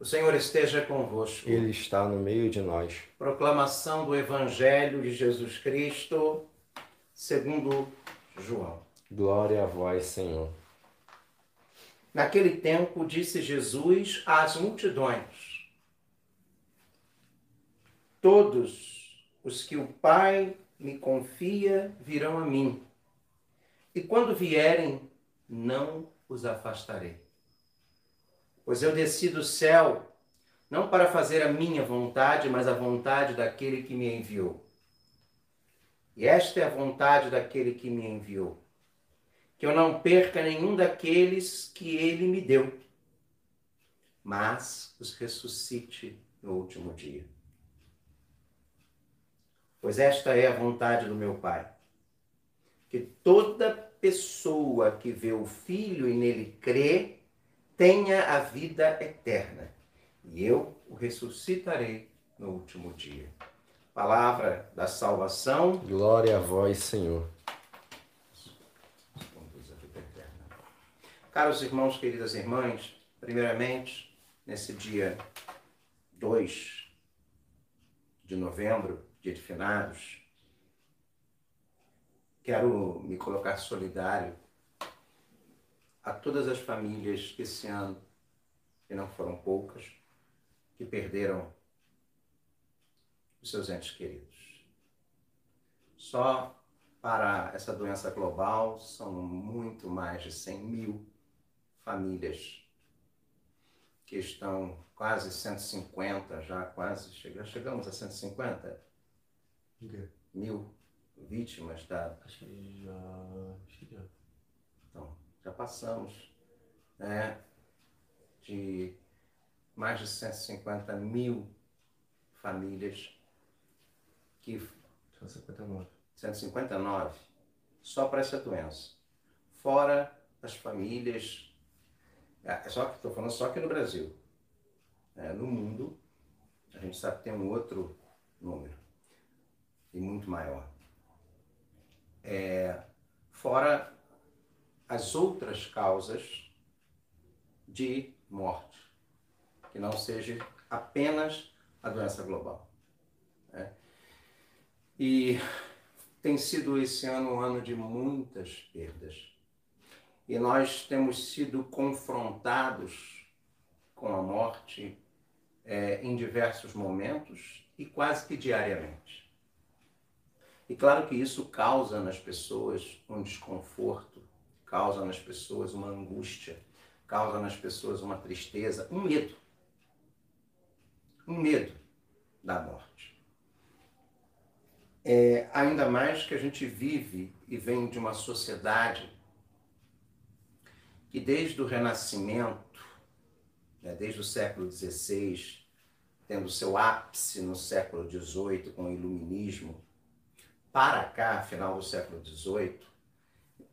O Senhor esteja convosco. Ele está no meio de nós. Proclamação do Evangelho de Jesus Cristo, segundo João. Glória a vós, Senhor. Naquele tempo disse Jesus às multidões: Todos os que o Pai me confia virão a mim, e quando vierem, não os afastarei. Pois eu desci do céu não para fazer a minha vontade, mas a vontade daquele que me enviou. E esta é a vontade daquele que me enviou: que eu não perca nenhum daqueles que ele me deu, mas os ressuscite no último dia. Pois esta é a vontade do meu Pai, que toda pessoa que vê o Filho e nele crê, tenha a vida eterna, e eu o ressuscitarei no último dia. Palavra da salvação. Glória a vós, Senhor. Caros irmãos, queridas irmãs, primeiramente, nesse dia 2 de novembro, dia de finados, quero me colocar solidário a todas as famílias que esse ano, e não foram poucas, que perderam os seus entes queridos. Só para essa doença global são muito mais de 100 mil famílias que estão quase 150, já quase chegamos a 150 okay. mil vítimas da. Acho que já. Acho que já. Então, já passamos né, de mais de 150 mil famílias que. 159. 159 só para essa doença. Fora as famílias. É só que estou falando só aqui no Brasil. É, no mundo, a gente sabe que tem um outro número e muito maior. É, fora as outras causas de morte, que não seja apenas a doença global. Né? E tem sido esse ano um ano de muitas perdas. E nós temos sido confrontados com a morte é, em diversos momentos e quase que diariamente. E claro que isso causa nas pessoas um desconforto, causa nas pessoas uma angústia, causa nas pessoas uma tristeza, um medo. Um medo da morte. É, ainda mais que a gente vive e vem de uma sociedade que desde o Renascimento, né, desde o século XVI, tendo seu ápice no século XVIII com o Iluminismo, para cá, final do século XVIII,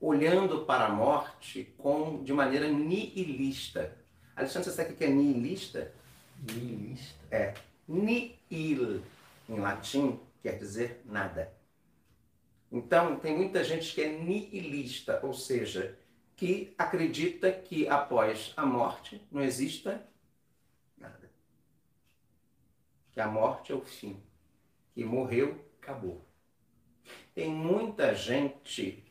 olhando para a morte com, de maneira nihilista. Alexandre, você sabe o que é nihilista? Nihilista? É. Nihil, em latim, quer dizer nada. Então, tem muita gente que é nihilista, ou seja, que acredita que após a morte não exista nada. Que a morte é o fim. Que morreu, acabou. Tem muita gente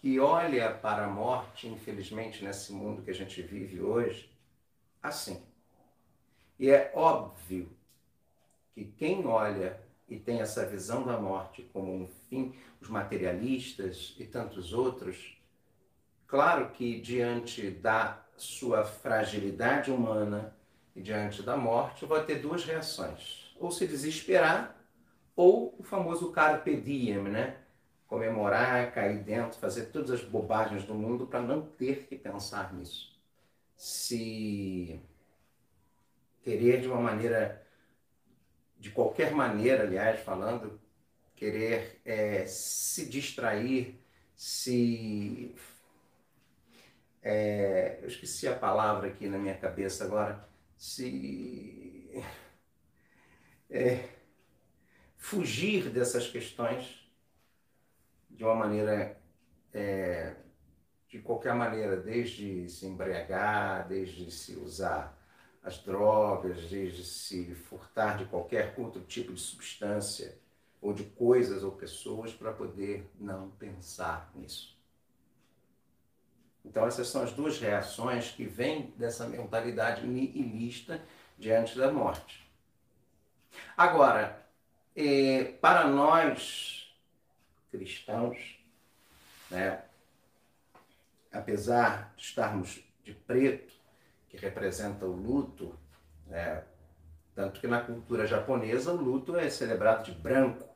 que olha para a morte, infelizmente, nesse mundo que a gente vive hoje, assim. E é óbvio que quem olha e tem essa visão da morte como um fim, os materialistas e tantos outros, claro que diante da sua fragilidade humana e diante da morte, vai ter duas reações: ou se desesperar ou o famoso carpe diem, né? Comemorar, cair dentro, fazer todas as bobagens do mundo para não ter que pensar nisso. Se querer de uma maneira, de qualquer maneira, aliás, falando, querer é, se distrair, se. É, eu esqueci a palavra aqui na minha cabeça agora. Se. É, fugir dessas questões de uma maneira é, de qualquer maneira, desde se embriagar, desde se usar as drogas, desde se furtar de qualquer outro tipo de substância ou de coisas ou pessoas para poder não pensar nisso. Então, essas são as duas reações que vêm dessa mentalidade nihilista diante da morte. Agora, eh, para nós cristãos, né, apesar de estarmos de preto, que representa o luto, né, tanto que na cultura japonesa o luto é celebrado de branco.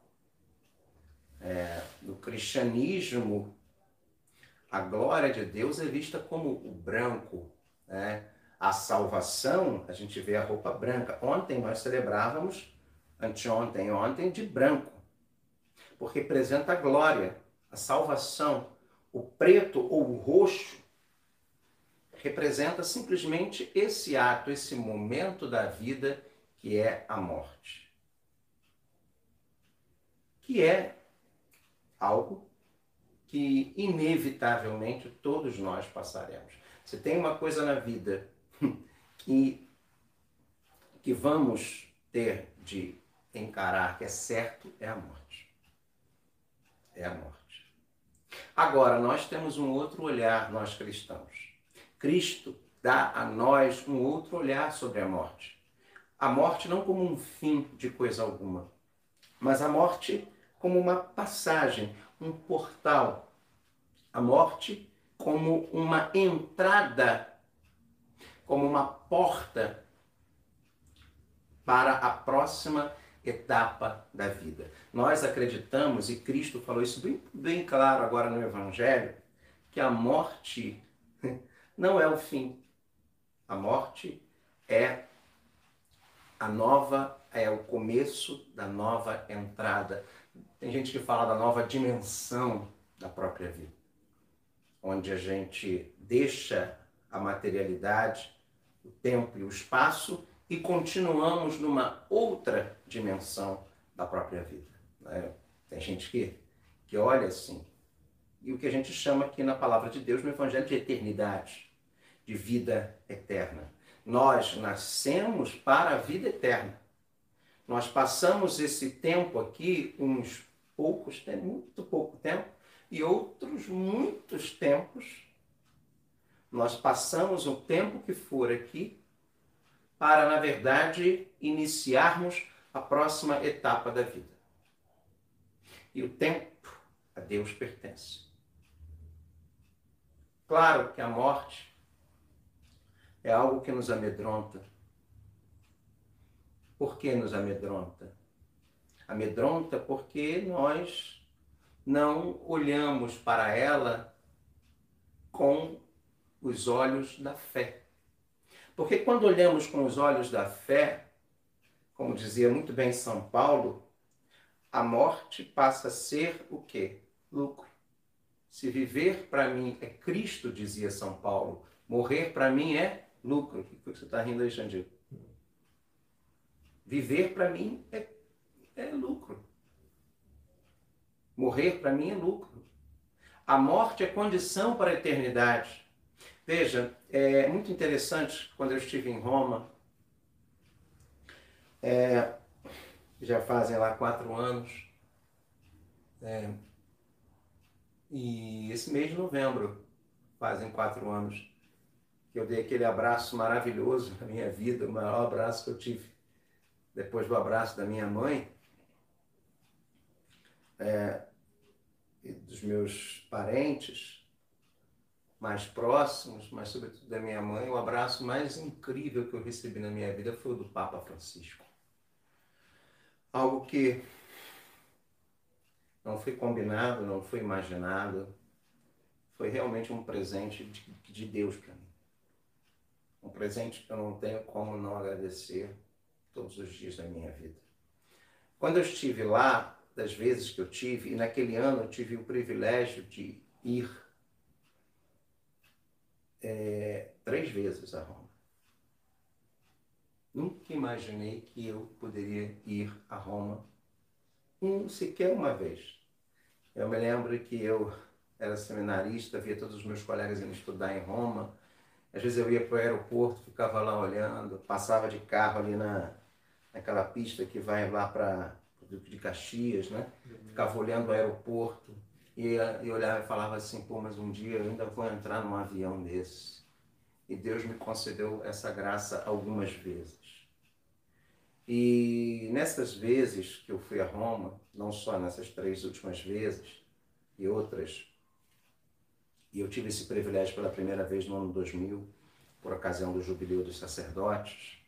É, no cristianismo, a glória de Deus é vista como o branco. Né? A salvação, a gente vê a roupa branca. Ontem nós celebrávamos, anteontem, ontem, de branco, porque representa a glória, a salvação. O preto ou o roxo representa simplesmente esse ato, esse momento da vida que é a morte. Que é algo que inevitavelmente todos nós passaremos. Se tem uma coisa na vida que, que vamos ter de encarar que é certo, é a morte. É a morte. Agora, nós temos um outro olhar, nós cristãos. Cristo dá a nós um outro olhar sobre a morte. A morte não como um fim de coisa alguma, mas a morte como uma passagem, um portal. A morte como uma entrada, como uma porta para a próxima etapa da vida. Nós acreditamos, e Cristo falou isso bem, bem claro agora no Evangelho, que a morte não é o fim. A morte é a nova, é o começo da nova entrada tem gente que fala da nova dimensão da própria vida, onde a gente deixa a materialidade, o tempo e o espaço e continuamos numa outra dimensão da própria vida. Né? Tem gente que, que olha assim, e o que a gente chama aqui na palavra de Deus, no Evangelho, de eternidade, de vida eterna. Nós nascemos para a vida eterna. Nós passamos esse tempo aqui, uns poucos, muito pouco tempo, e outros muitos tempos. Nós passamos o tempo que for aqui para, na verdade, iniciarmos a próxima etapa da vida. E o tempo a Deus pertence. Claro que a morte é algo que nos amedronta. Por que nos amedronta? amedronta porque nós não olhamos para ela com os olhos da fé. Porque quando olhamos com os olhos da fé, como dizia muito bem São Paulo, a morte passa a ser o quê? Lucro. Se viver para mim é Cristo, dizia São Paulo, morrer para mim é lucro. O que você está rindo aí, Xandir? Viver para mim é é lucro. Morrer para mim é lucro. A morte é condição para a eternidade. Veja, é muito interessante quando eu estive em Roma, é, já fazem lá quatro anos, é, e esse mês de novembro fazem quatro anos que eu dei aquele abraço maravilhoso na minha vida, o maior abraço que eu tive depois do abraço da minha mãe. É, dos meus parentes mais próximos, mas sobretudo da minha mãe, o abraço mais incrível que eu recebi na minha vida foi o do Papa Francisco. Algo que não foi combinado, não foi imaginado, foi realmente um presente de, de Deus para mim. Um presente que eu não tenho como não agradecer todos os dias da minha vida. Quando eu estive lá, das vezes que eu tive, e naquele ano eu tive o privilégio de ir é, três vezes a Roma. Nunca imaginei que eu poderia ir a Roma um, sequer uma vez. Eu me lembro que eu era seminarista, via todos os meus colegas indo estudar em Roma. Às vezes eu ia para o aeroporto, ficava lá olhando, passava de carro ali na, naquela pista que vai lá para de Caxias, né? Ficava olhando o aeroporto e, olhava e falava assim, pô, mas um dia eu ainda vou entrar num avião desse. E Deus me concedeu essa graça algumas vezes. E nessas vezes que eu fui a Roma, não só nessas três últimas vezes e outras, e eu tive esse privilégio pela primeira vez no ano 2000, por ocasião do Jubileu dos Sacerdotes,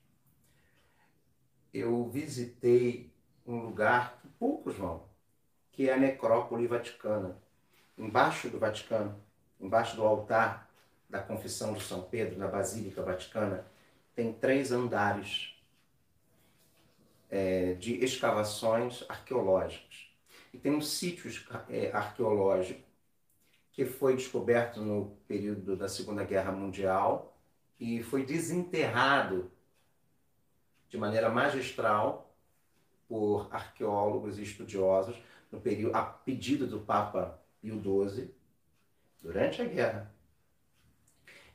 eu visitei um lugar que poucos vão, que é a Necrópole Vaticana. Embaixo do Vaticano, embaixo do altar da Confissão de São Pedro, na Basílica Vaticana, tem três andares é, de escavações arqueológicas. E tem um sítio é, arqueológico que foi descoberto no período da Segunda Guerra Mundial e foi desenterrado de maneira magistral por arqueólogos e estudiosos no período a pedido do Papa Pio XII durante a guerra.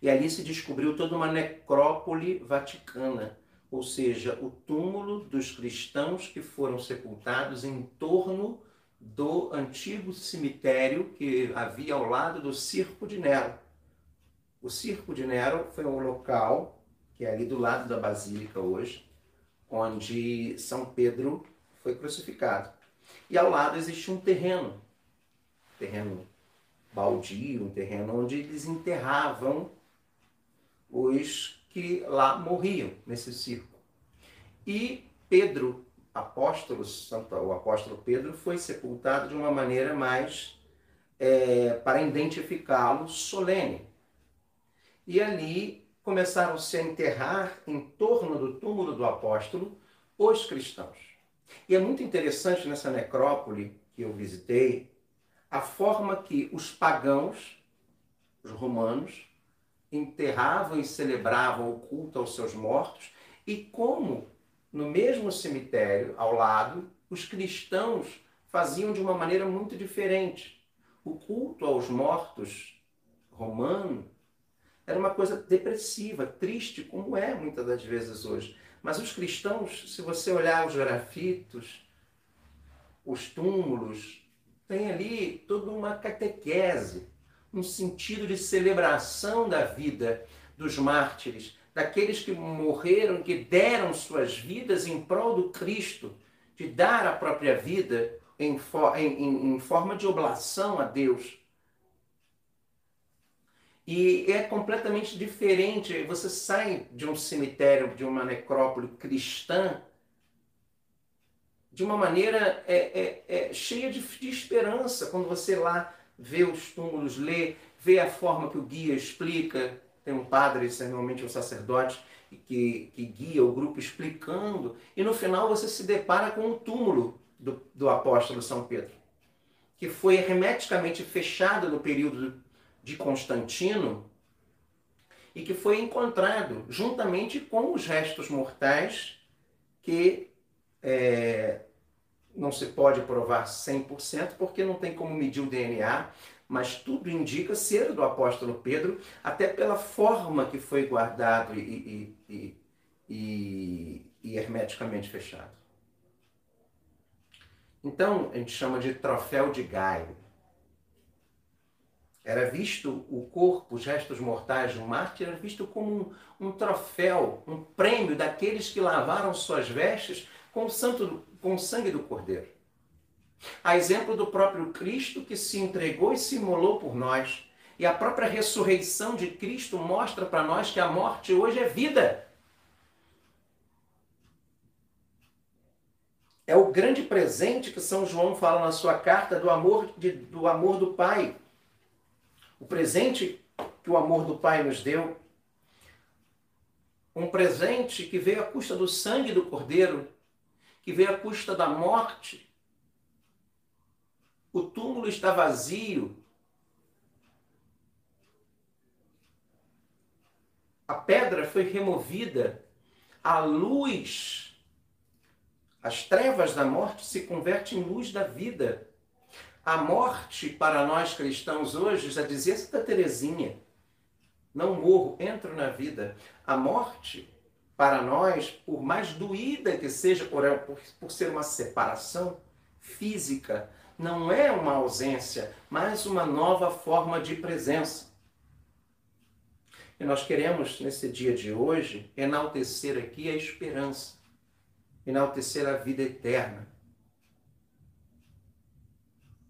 E ali se descobriu toda uma necrópole vaticana, ou seja, o túmulo dos cristãos que foram sepultados em torno do antigo cemitério que havia ao lado do Circo de Nero. O Circo de Nero foi um local que é ali do lado da Basílica hoje, onde São Pedro foi crucificado. E ao lado existe um terreno, terreno baldio, um terreno onde eles enterravam os que lá morriam nesse circo. E Pedro apóstolo, o apóstolo Pedro, foi sepultado de uma maneira mais é, para identificá-lo solene. E ali começaram-se a enterrar em torno do túmulo do apóstolo os cristãos. E é muito interessante nessa necrópole que eu visitei a forma que os pagãos, os romanos, enterravam e celebravam o culto aos seus mortos e como no mesmo cemitério, ao lado, os cristãos faziam de uma maneira muito diferente. O culto aos mortos romano era uma coisa depressiva, triste, como é muitas das vezes hoje. Mas os cristãos, se você olhar os grafitos, os túmulos, tem ali toda uma catequese, um sentido de celebração da vida dos mártires, daqueles que morreram, que deram suas vidas em prol do Cristo, de dar a própria vida em, em, em forma de oblação a Deus. E é completamente diferente. Você sai de um cemitério, de uma necrópole cristã, de uma maneira é, é, é, cheia de, de, esperança. Quando você lá vê os túmulos, lê, vê a forma que o guia explica, tem um padre, isso é normalmente um sacerdote, que, que guia o grupo explicando, e no final você se depara com o túmulo do, do apóstolo São Pedro, que foi hermeticamente fechado no período de Constantino e que foi encontrado juntamente com os restos mortais que é, não se pode provar 100% porque não tem como medir o DNA, mas tudo indica ser do apóstolo Pedro, até pela forma que foi guardado e, e, e, e hermeticamente fechado. Então, a gente chama de troféu de Gaio. Era visto o corpo, os restos mortais um mártir, era visto como um, um troféu, um prêmio daqueles que lavaram suas vestes com o, santo, com o sangue do cordeiro. A exemplo do próprio Cristo que se entregou e se imolou por nós. E a própria ressurreição de Cristo mostra para nós que a morte hoje é vida. É o grande presente que São João fala na sua carta do amor, de, do amor do Pai. O presente que o amor do Pai nos deu. Um presente que veio à custa do sangue do Cordeiro, que veio à custa da morte, o túmulo está vazio. A pedra foi removida. A luz, as trevas da morte se converte em luz da vida. A morte para nós cristãos hoje, já dizia Santa Teresinha, não morro, entro na vida. A morte para nós, por mais doída que seja, por, por, ser uma separação física, não é uma ausência, mas uma nova forma de presença. E nós queremos, nesse dia de hoje, enaltecer aqui a esperança, enaltecer a vida eterna.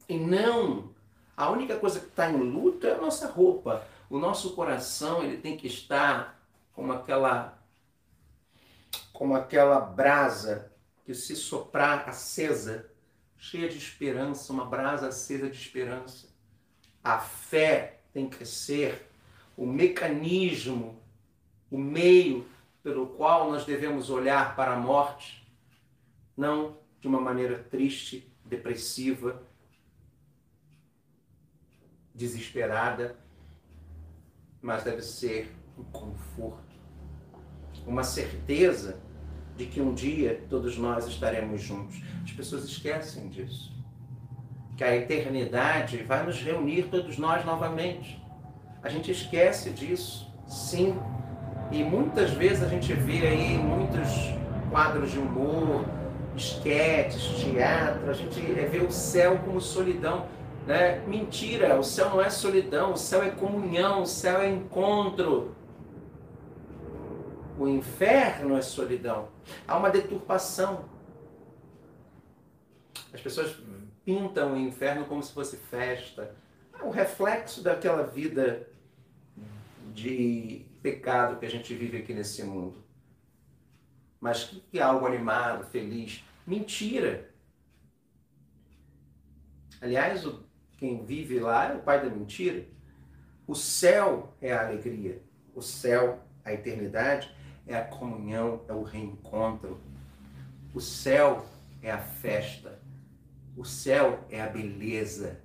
E não, a única coisa que está em luta é a nossa roupa. O nosso coração ele tem que estar como aquela, como aquela brasa que se soprar acesa cheia de esperança, uma brasa acesa de esperança. A fé tem que ser o mecanismo, o meio pelo qual nós devemos olhar para a morte, não de uma maneira triste, depressiva, desesperada, mas deve ser um conforto, uma certeza de que um dia todos nós estaremos juntos. As pessoas esquecem disso. Que a eternidade vai nos reunir todos nós novamente. A gente esquece disso, sim. E muitas vezes a gente vê aí muitos quadros de humor, esquetes, teatro, a gente vê o céu como solidão. Né? Mentira, o céu não é solidão, o céu é comunhão, o céu é encontro. O inferno é solidão. Há uma deturpação. As pessoas pintam o inferno como se fosse festa. É o reflexo daquela vida de pecado que a gente vive aqui nesse mundo. Mas que é algo animado, feliz. Mentira. Aliás, quem vive lá é o pai da mentira. O céu é a alegria. O céu, a eternidade, é a comunhão, é o reencontro. O céu é a festa. O céu é a beleza.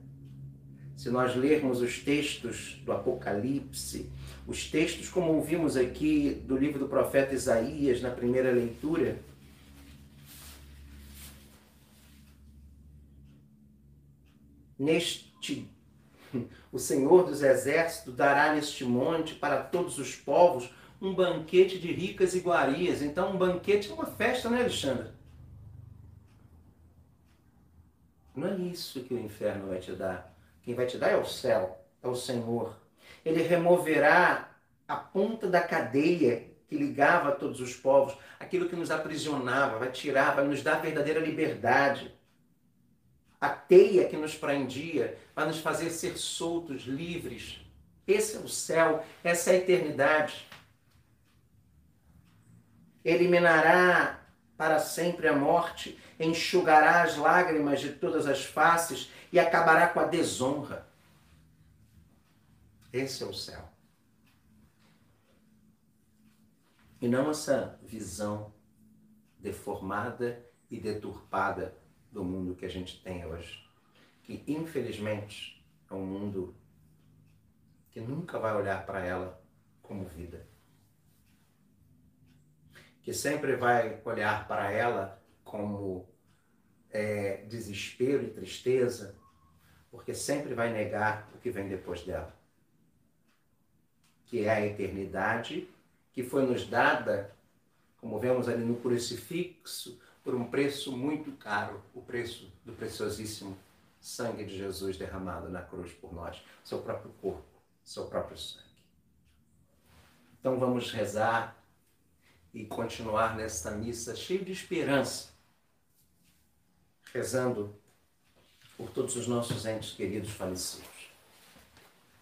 Se nós lermos os textos do Apocalipse, os textos como ouvimos aqui do livro do profeta Isaías na primeira leitura, neste o Senhor dos exércitos dará neste monte para todos os povos um banquete de ricas iguarias. Então, um banquete é uma festa, né, Alexandre? Não é isso que o inferno vai te dar. Quem vai te dar é o céu, é o Senhor. Ele removerá a ponta da cadeia que ligava todos os povos, aquilo que nos aprisionava, vai tirar, vai nos dar verdadeira liberdade. A teia que nos prendia vai nos fazer ser soltos, livres. Esse é o céu, essa é a eternidade eliminará para sempre a morte, enxugará as lágrimas de todas as faces e acabará com a desonra. Esse é o céu. E não essa visão deformada e deturpada do mundo que a gente tem hoje. Que, infelizmente, é um mundo que nunca vai olhar para ela como vida que sempre vai olhar para ela como é, desespero e tristeza, porque sempre vai negar o que vem depois dela, que é a eternidade que foi nos dada, como vemos ali no crucifixo, por um preço muito caro, o preço do preciosíssimo sangue de Jesus derramado na cruz por nós, seu próprio corpo, seu próprio sangue. Então vamos rezar e continuar nesta missa cheio de esperança, rezando por todos os nossos entes queridos falecidos.